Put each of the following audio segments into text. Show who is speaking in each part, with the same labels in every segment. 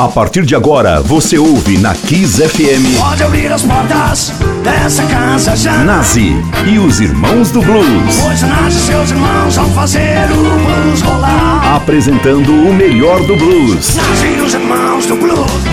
Speaker 1: A partir de agora, você ouve na Kiss FM.
Speaker 2: Pode abrir as portas dessa casa já.
Speaker 1: Nazi e os Irmãos do Blues.
Speaker 2: Pois Nazi e seus irmãos vão fazer o blues rolar.
Speaker 1: Apresentando o melhor do blues.
Speaker 2: Nazi e os irmãos do blues.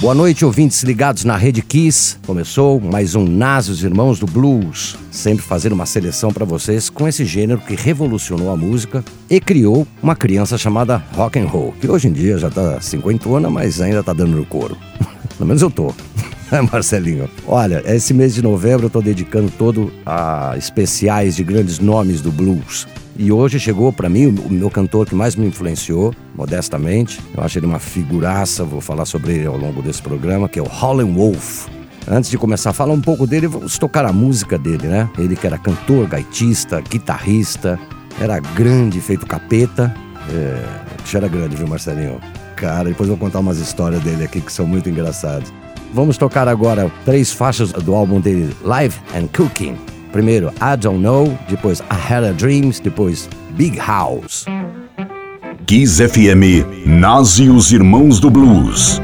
Speaker 3: Boa noite, ouvintes ligados na Rede Kiss. Começou mais um Nas os Irmãos do Blues, sempre fazendo uma seleção para vocês com esse gênero que revolucionou a música e criou uma criança chamada rock and roll, que hoje em dia já tá cinquentona, mas ainda tá dando no couro. Pelo menos eu tô. É, Marcelinho. Olha, esse mês de novembro eu tô dedicando todo a especiais de grandes nomes do blues. E hoje chegou para mim o meu cantor que mais me influenciou, modestamente. Eu acho ele uma figuraça, vou falar sobre ele ao longo desse programa, que é o Holland Wolf. Antes de começar a falar um pouco dele, vamos tocar a música dele, né? Ele que era cantor, gaitista, guitarrista, era grande, feito capeta. É, era grande, viu, Marcelinho? Cara, depois vou contar umas histórias dele aqui que são muito engraçadas. Vamos tocar agora três faixas do álbum dele, Live and Cooking. Primeiro, I Don't Know, depois I Had a Dreams, depois Big House.
Speaker 1: Kiss FM, Nazi os Irmãos do Blues.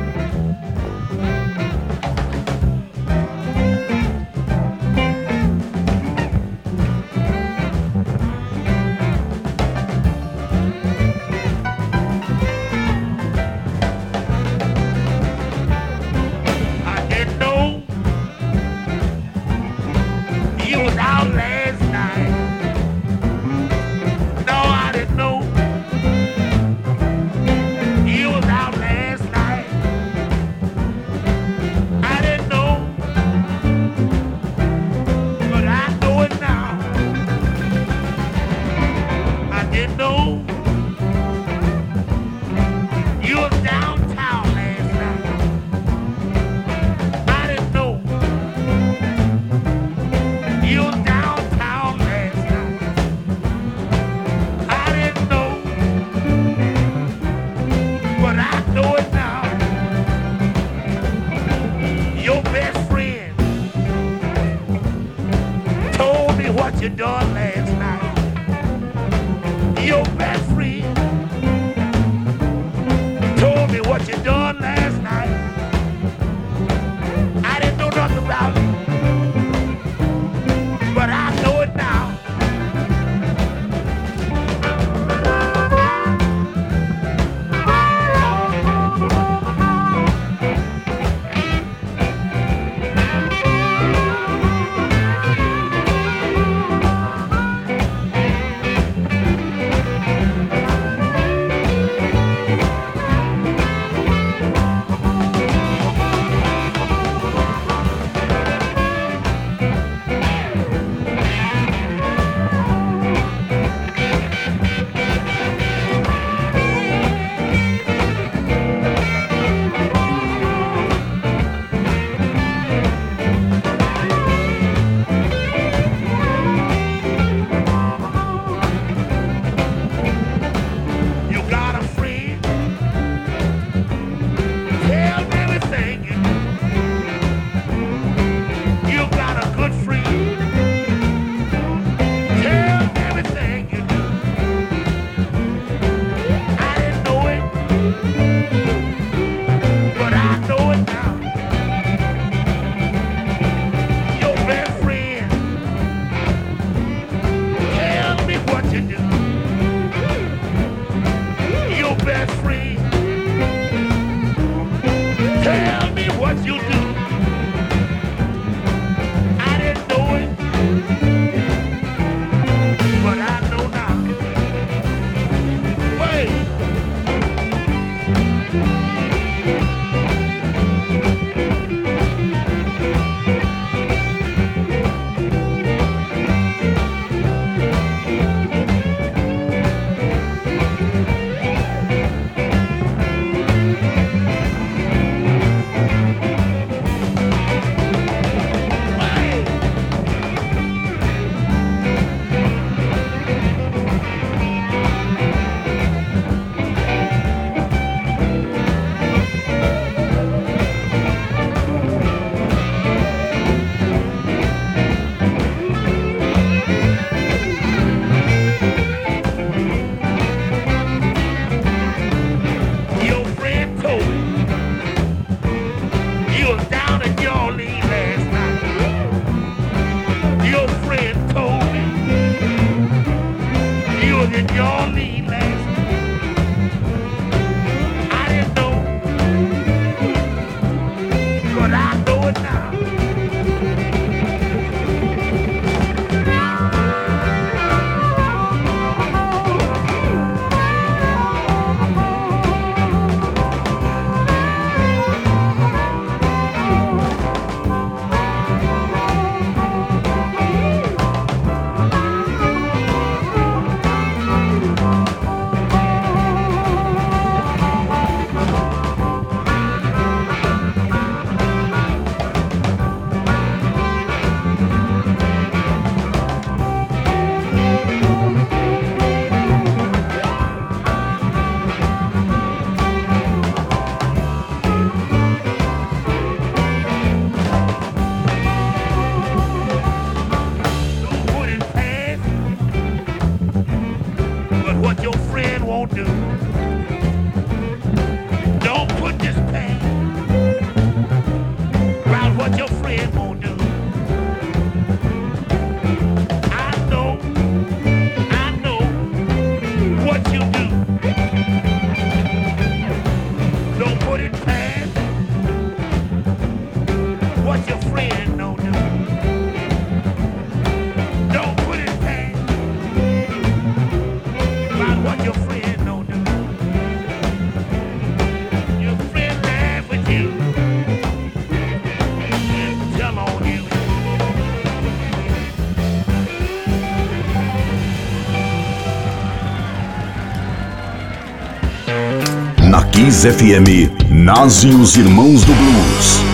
Speaker 4: Kiss FM, Nazi e os Irmãos do Blues.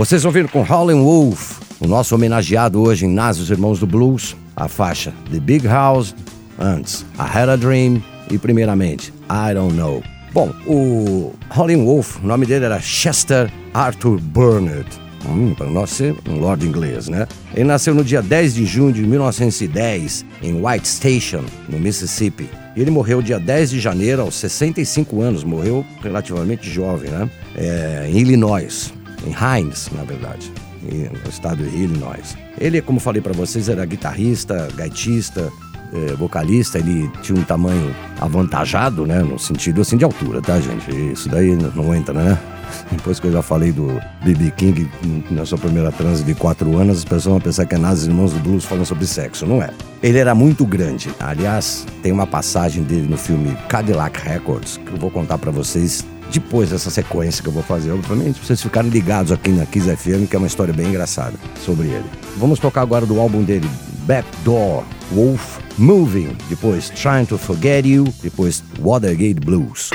Speaker 3: Vocês ouviram com Howlin' Wolf, o nosso homenageado hoje em Nas os Irmãos do Blues, a faixa The Big House, antes I Had a Dream e primeiramente I Don't Know. Bom, o Howlin' Wolf, o nome dele era Chester Arthur Burnett. Hum, para nós ser um lord inglês, né? Ele nasceu no dia 10 de junho de 1910 em White Station, no Mississippi. Ele morreu dia 10 de janeiro, aos 65 anos, morreu relativamente jovem, né? É, em Illinois, em Hines, na verdade, no estado de Illinois. Ele, como falei para vocês, era guitarrista, gaitista, é, vocalista, ele tinha um tamanho avantajado, né? No sentido assim de altura, tá, gente? Isso daí não entra, né? Depois que eu já falei do B.B. King na sua primeira transe de quatro anos, as pessoas vão pensar que é nas Irmãos do Blues falando sobre sexo. Não é. Ele era muito grande. Aliás, tem uma passagem dele no filme Cadillac Records que eu vou contar para vocês depois dessa sequência que eu vou fazer, obviamente, vocês ficarem ligados aqui na Kiss FM, que é uma história bem engraçada sobre ele. Vamos tocar agora do álbum dele, Backdoor Wolf Moving, depois Trying to Forget You, depois Watergate Blues.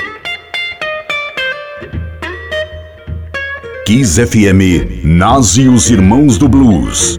Speaker 4: Kiss FM, Nas e os Irmãos do Blues.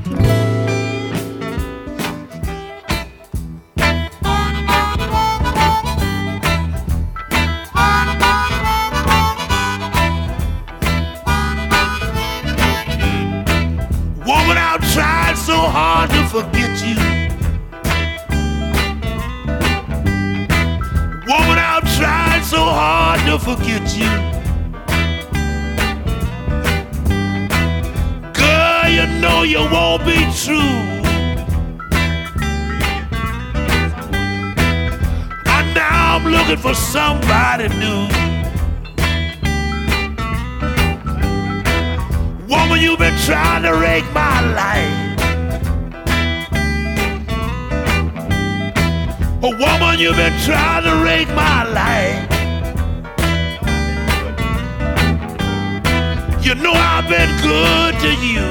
Speaker 5: been good to you.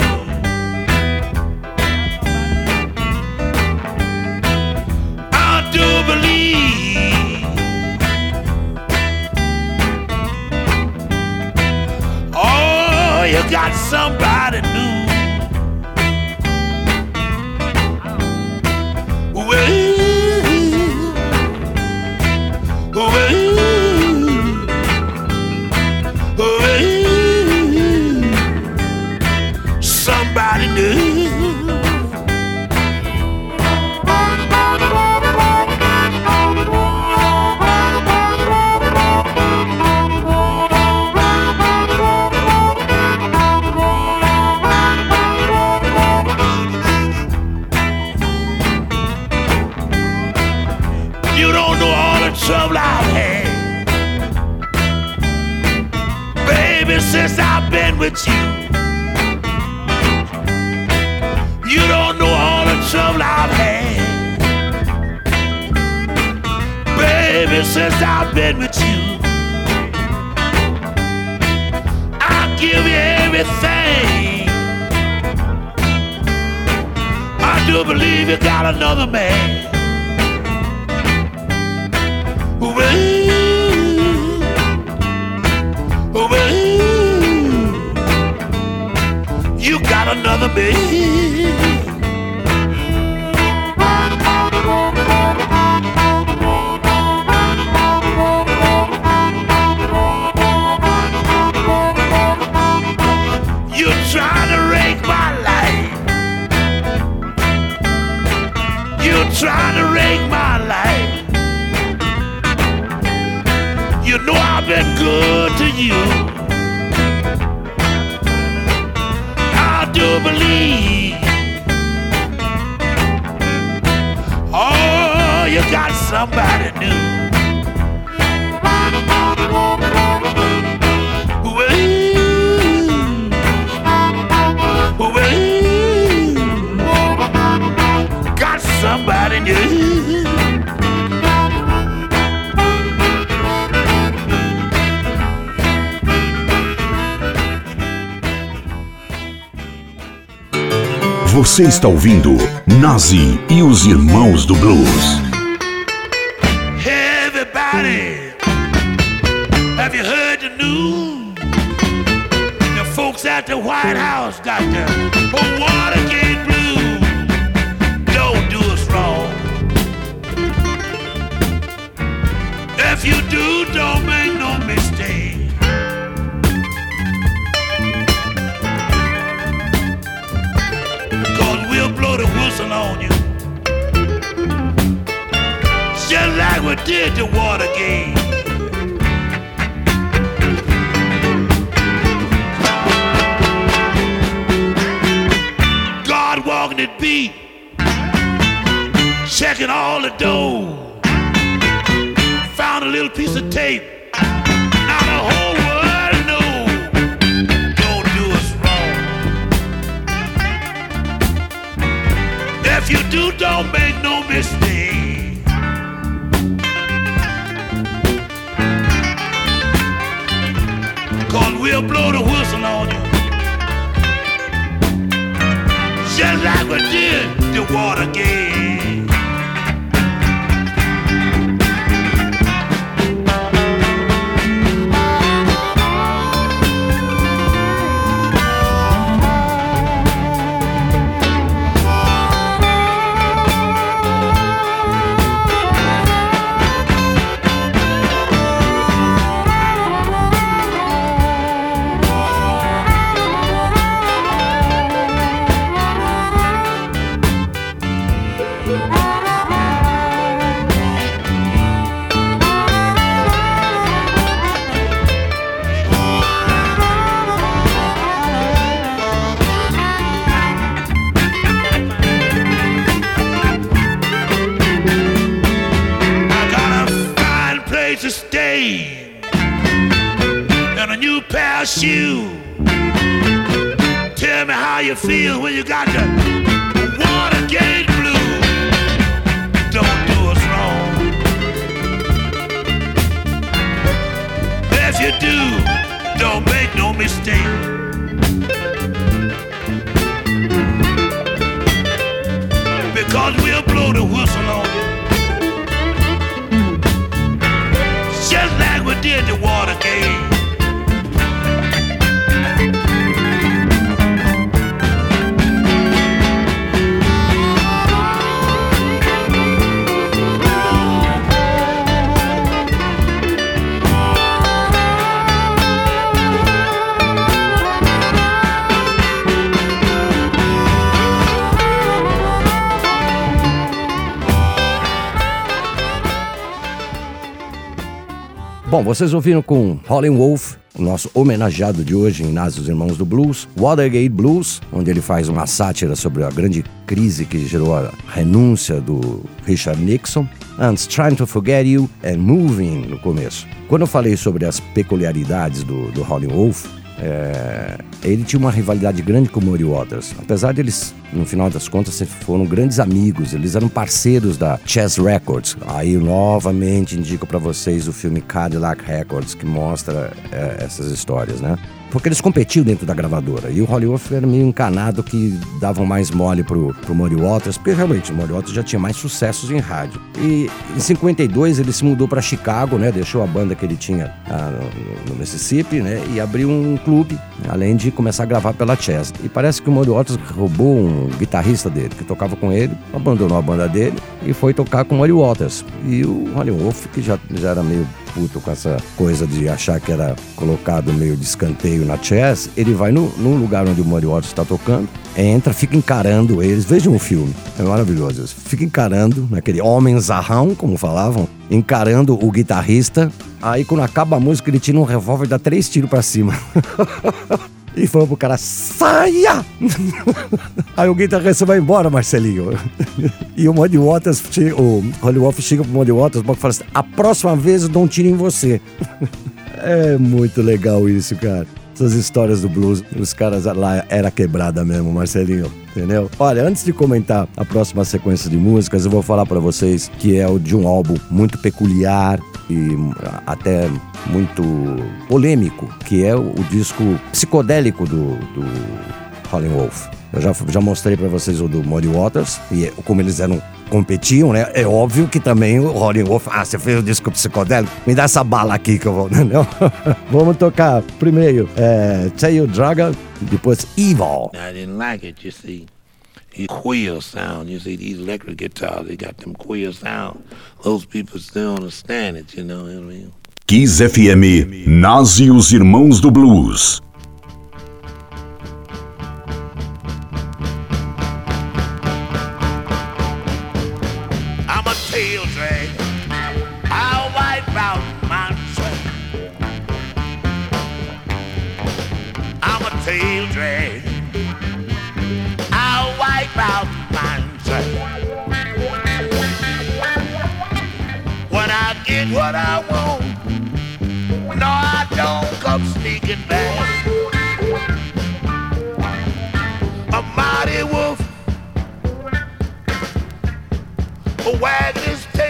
Speaker 4: I do believe Oh, you got somebody trying to wreck my life. You know I've been good to you. I do believe. Oh, you got somebody new. somebody new.
Speaker 1: Você está ouvindo Nazi e os Irmãos do Blues.
Speaker 4: Hey everybody, have you heard the news? The folks at the White House got them. don't make no mistake. Cause we'll blow the whistle on you. Just like we did the Watergate. did the war.
Speaker 3: Bom, vocês ouviram com Holling Wolf, o nosso homenageado de hoje em Nas dos Irmãos do Blues, Watergate Blues, onde ele faz uma sátira sobre a grande crise que gerou a renúncia do Richard Nixon, Antes Trying to Forget You and Moving no começo. Quando eu falei sobre as peculiaridades do, do Holling Wolf, é, ele tinha uma rivalidade grande com o Murray Waters. Apesar de eles, no final das contas, foram grandes amigos, eles eram parceiros da Chess Records. Aí, novamente, indico para vocês o filme Cadillac Records, que mostra é, essas histórias, né? Porque eles competiam dentro da gravadora. E o Hollywood era meio encanado que davam mais mole pro, pro Muddy Waters, porque realmente o Muddy Waters já tinha mais sucessos em rádio. E em 52 ele se mudou para Chicago, né? Deixou a banda que ele tinha ah, no, no, Mississippi, né? E abriu um clube, além de começar a gravar pela Chess. E parece que o Muddy Waters roubou um guitarrista dele, que tocava com ele, abandonou a banda dele e foi tocar com o Muddy Waters. E o Hollywood, que já, já era meio puto com essa coisa de achar que era colocado meio de escanteio na chess, ele vai no, no lugar onde o Waters está tocando, entra, fica encarando eles. Vejam o filme, é maravilhoso. Fica encarando, naquele homem zarrão, como falavam, encarando o guitarrista. Aí quando acaba a música, ele tira um revólver e dá três tiros para cima. E falou pro cara, saia! Aí o guitarrista vai embora, Marcelinho. E o Muddy Waters, o Holly Wolf chega pro Muddy Waters e fala assim, a próxima vez eu dou um tiro em você. É muito legal isso, cara essas histórias do blues, os caras lá era quebrada mesmo, Marcelinho, entendeu? Olha, antes de comentar a próxima sequência de músicas, eu vou falar para vocês que é o de um álbum muito peculiar e até muito polêmico, que é o disco psicodélico do, do Howlin' Wolf. Eu já, já mostrei para vocês o do Muddy Waters e como eles eram competiam, né? É óbvio que também o Rolling Wolf, ah, você fez o disco psicodélico? Me dá essa bala aqui que eu vou, entendeu? Vamos tocar primeiro é, Tell You Dragon, depois Evil.
Speaker 4: I didn't like it, you see. Queer sound, you see, these electric guitars, they got them queer sound. Those people still understand it, you know what I mean?
Speaker 1: Kiss FM, Nazi os Irmãos do Blues.
Speaker 4: I'll wipe out. When I get what I want, no, I don't come sneaking back. A mighty wolf, wagging his tail,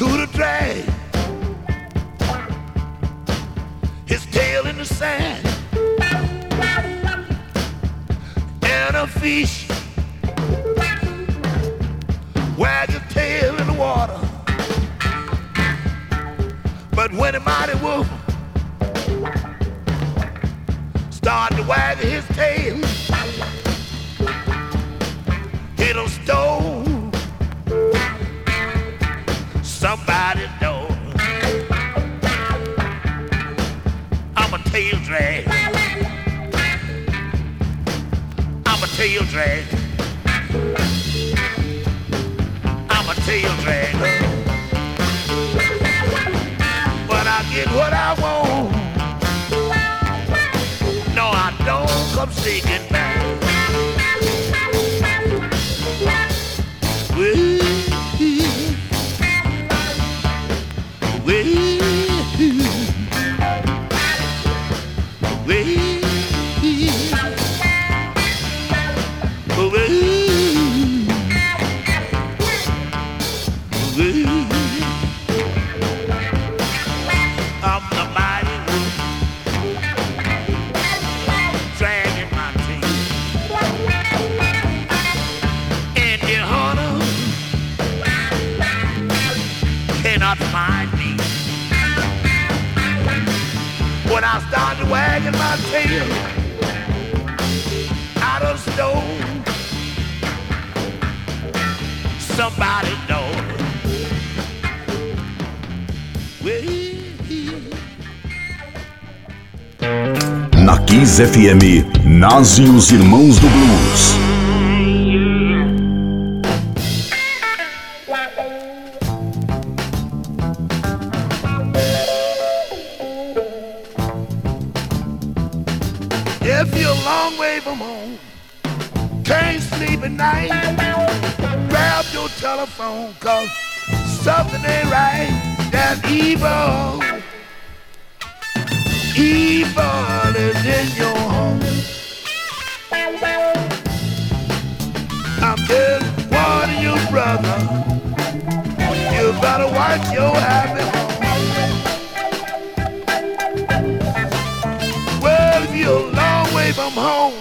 Speaker 4: cool to drag his tail in the sand. And a fish nobody knows.
Speaker 1: Na 15 FM, nascem os irmãos do blues.
Speaker 4: phone cause something ain't right. That evil, evil is in your home. I'm just warning you, brother. You better watch your habits. Well, if you're a long way from home,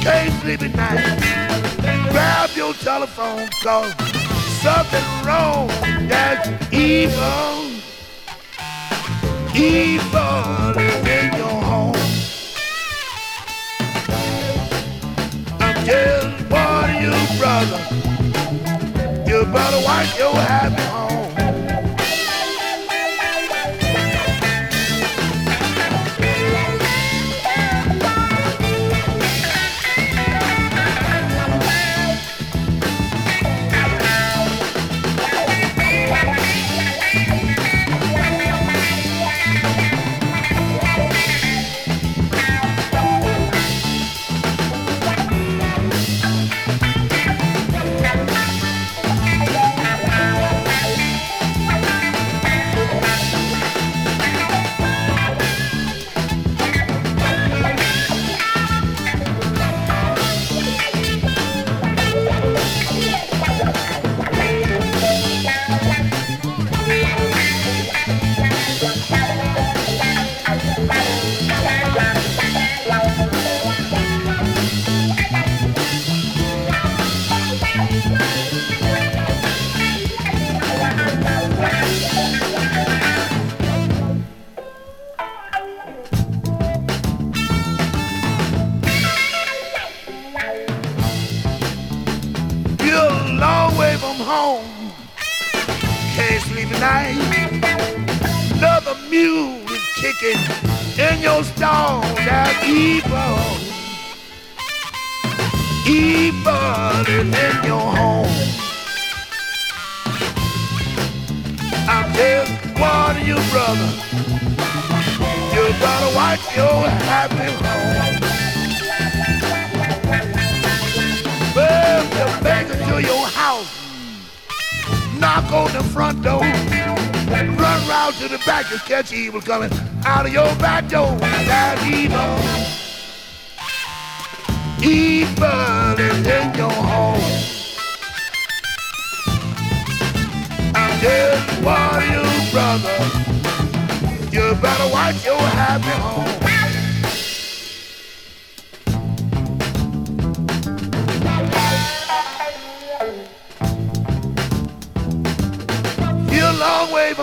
Speaker 4: stay sleeping night your telephone cause something wrong that's evil. Evil is in your home. I'm just warning you, brother. You better watch your happy home.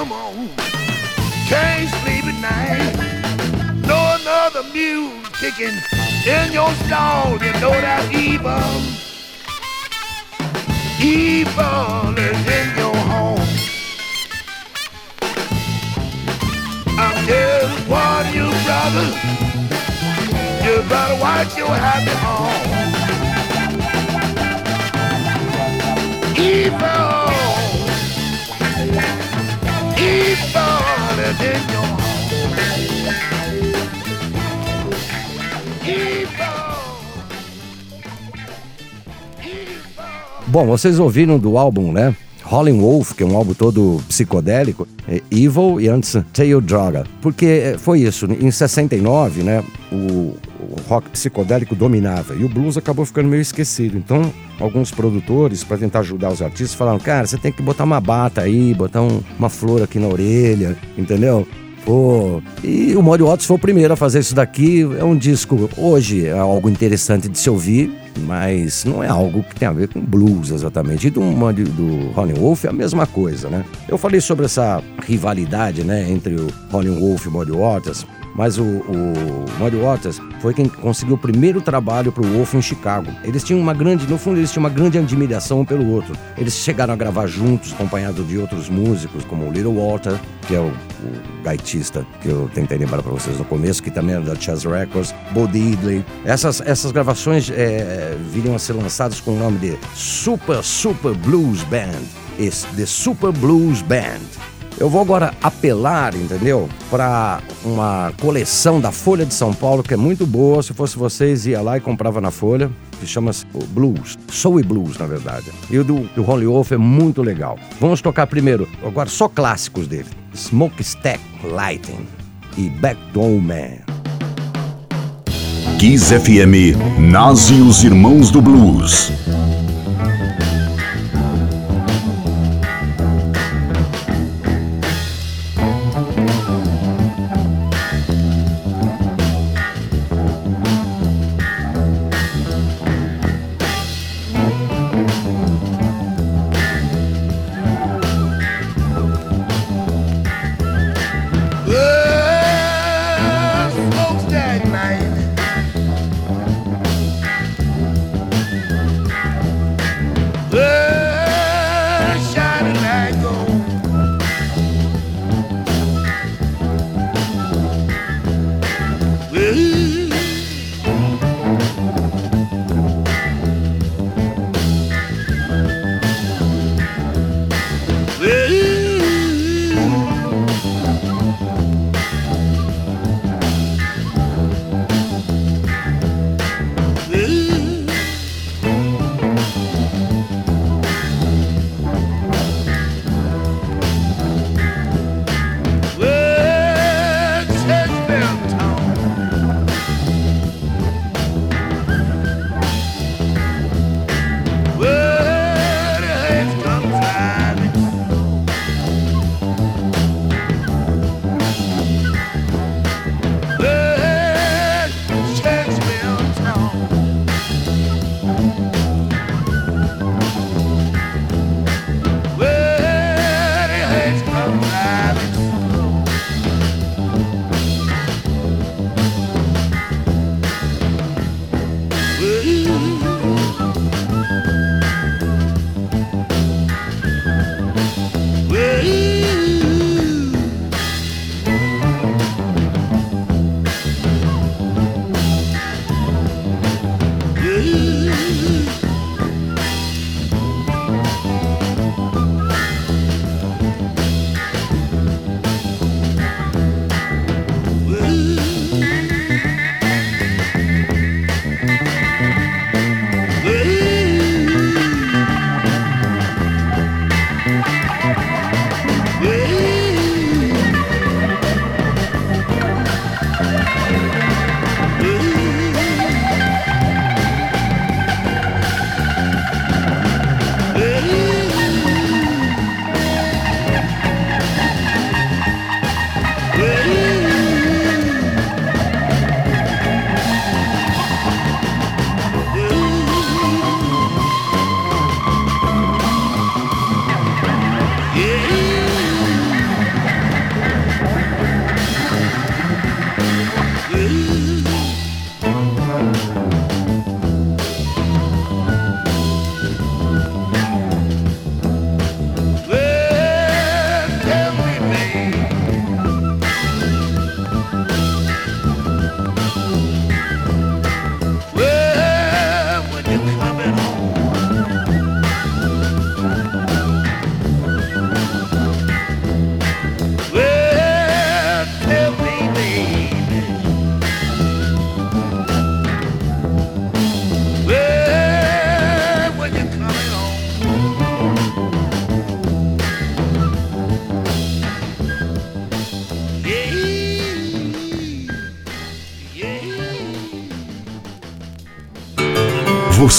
Speaker 4: From home. Can't sleep at night. No another mule kicking in your stall. You know that evil, evil is in your home. I'm just warning you, brother. You better watch your happy home. Evil,
Speaker 3: Bom, vocês ouviram do álbum, né? Howlin' Wolf, que é um álbum todo psicodélico, é Evil e antes Tail Droga. Porque é, foi isso, em 69, né, o, o rock psicodélico dominava e o blues acabou ficando meio esquecido. Então, alguns produtores, para tentar ajudar os artistas, falaram: cara, você tem que botar uma bata aí, botar um- uma flor aqui na orelha, entendeu? Pô, e o Mori Watts foi o primeiro a fazer isso daqui. É um disco, hoje, é algo interessante de se ouvir, mas não é algo que tem a ver com blues exatamente. E do, do Ronnie Wolf é a mesma coisa, né? Eu falei sobre essa rivalidade, né, entre o Ronnie Wolf e o Muddy Waters, mas o, o Muddy Waters foi quem conseguiu o primeiro trabalho para o Wolf em Chicago. Eles tinham uma grande, no fundo, eles tinham uma grande admiração um pelo outro. Eles chegaram a gravar juntos, acompanhados de outros músicos, como o Little Walter, que é o, o gaitista que eu tentei lembrar para vocês no começo, que também era da Chess Records, Bo Diddley. Essas, essas gravações é, viriam a ser lançadas com o nome de Super Super Blues Band. Esse, The Super Blues Band. Eu vou agora apelar, entendeu? Para uma coleção da Folha de São Paulo que é muito boa. Se fosse vocês, ia lá e comprava na Folha, que chama-se Blues. Soul e Blues, na verdade. E o do, do Holy Wolf é muito legal. Vamos tocar primeiro, agora só clássicos dele: Smokestack Lighting e Backdoor Man.
Speaker 1: Kiss FM, Nazi e os Irmãos do Blues.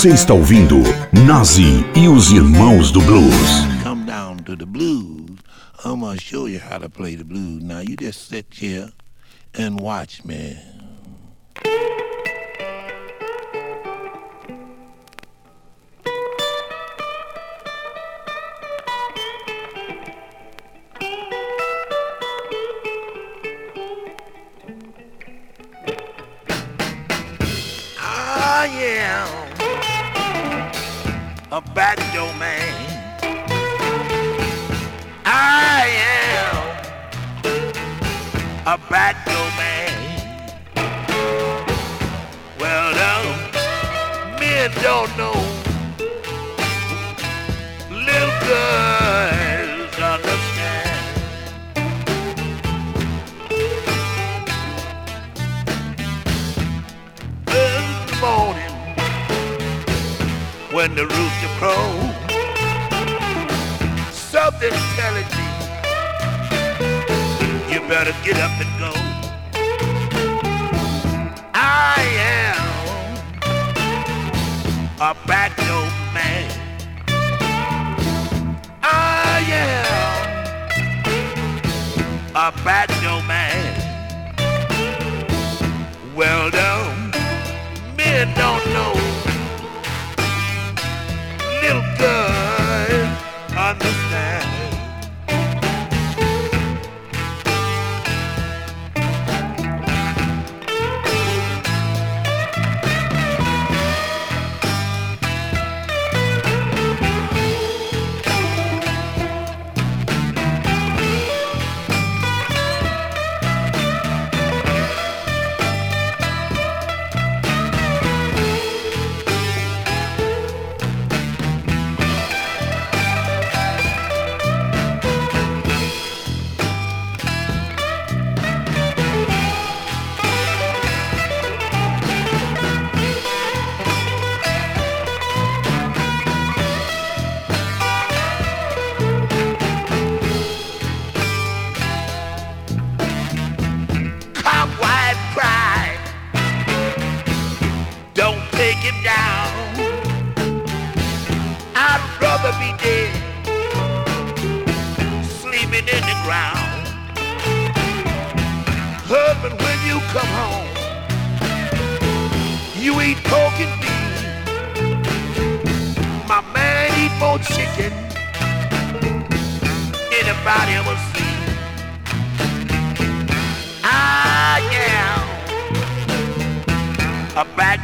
Speaker 1: Você está ouvindo Nazi e os Irmãos do Blues.
Speaker 4: Come down to the blues. I'm gonna show you how to play the blues. Now you just sit here and watch me. When the rooster crows, something telling me you better get up and go. I am a back door man. I am a back door man. Well done, men don't know. Eat pork and. My man eat more chicken. Anybody ever see? I am a ah, back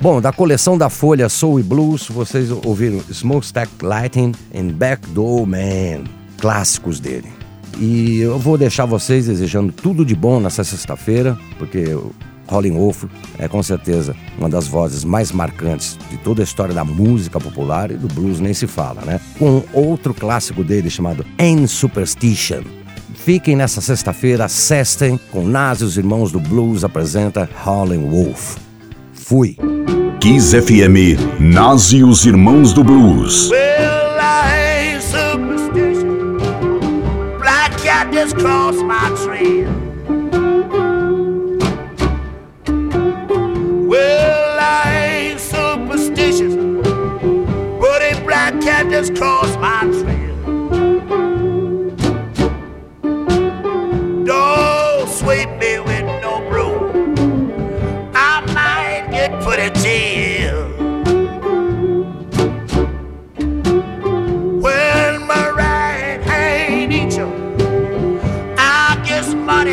Speaker 3: Bom, da coleção da Folha Soul e Blues, vocês ouviram Smokestack Lighting e Backdoor Man, clássicos dele. E eu vou deixar vocês desejando tudo de bom nessa sexta-feira, porque Rolling Wolf é com certeza uma das vozes mais marcantes de toda a história da música popular e do blues nem se fala, né? Com outro clássico dele chamado Ain't Superstition. Fiquem nessa sexta-feira, sestem com Nas e os Irmãos do Blues apresenta Howlin' Wolf. Fui!
Speaker 1: Kiss FM, e os Irmãos do Blues.
Speaker 4: Well, I ain't superstitious. Black cat just crossed my. Well, I ain't superstitious. But a black cat just crossed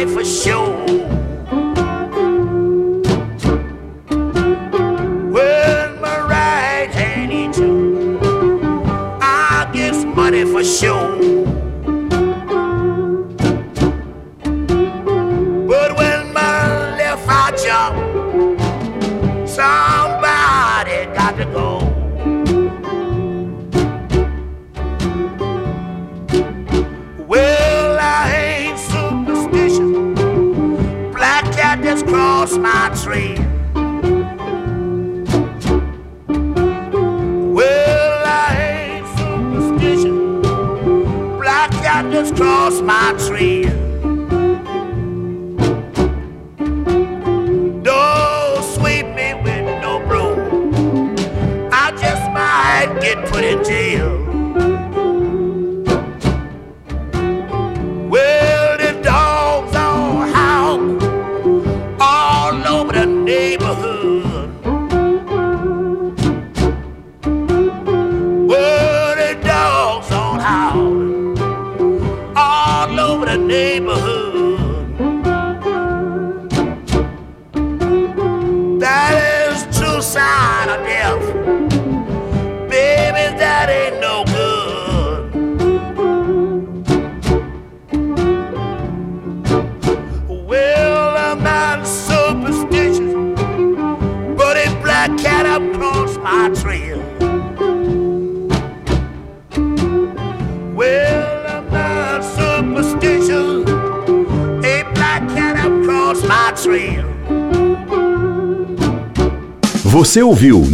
Speaker 4: for sure. Cat just crossed my trail.